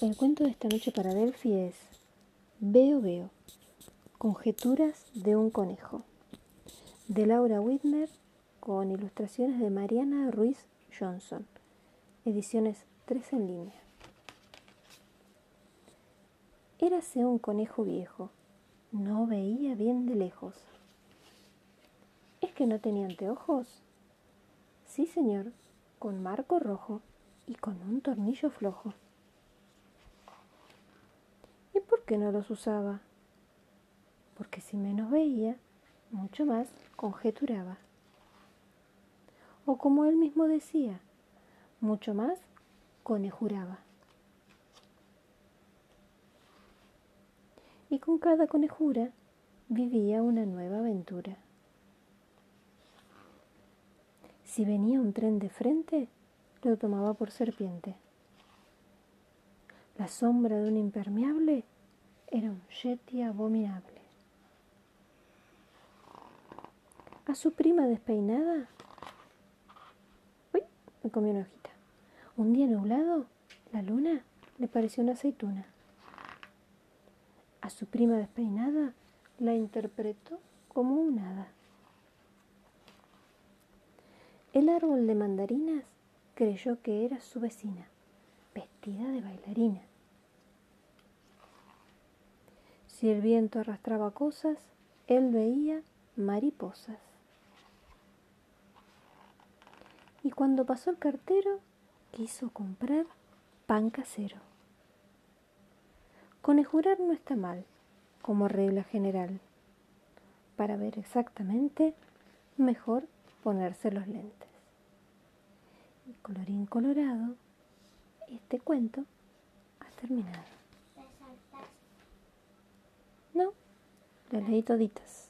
El cuento de esta noche para Delphi es Veo Veo, Conjeturas de un conejo, de Laura Whitmer con ilustraciones de Mariana Ruiz Johnson, ediciones 3 en línea. Érase un conejo viejo, no veía bien de lejos. ¿Es que no tenía anteojos? Sí, señor, con marco rojo y con un tornillo flojo. ¿Y por qué no los usaba? Porque si menos veía, mucho más conjeturaba. O como él mismo decía, mucho más conejuraba. Y con cada conejura vivía una nueva aventura. Si venía un tren de frente, lo tomaba por serpiente. La sombra de un impermeable era un yeti abominable. A su prima despeinada, uy, me comió una hojita. Un día nublado, la luna le pareció una aceituna. A su prima despeinada la interpretó como un hada. El árbol de mandarinas creyó que era su vecina, vestida de bailarina. Si el viento arrastraba cosas, él veía mariposas. Y cuando pasó el cartero, quiso comprar pan casero. Conejurar no está mal, como regla general. Para ver exactamente, mejor ponerse los lentes colorín colorado, este cuento ha terminado. No, las leí toditas.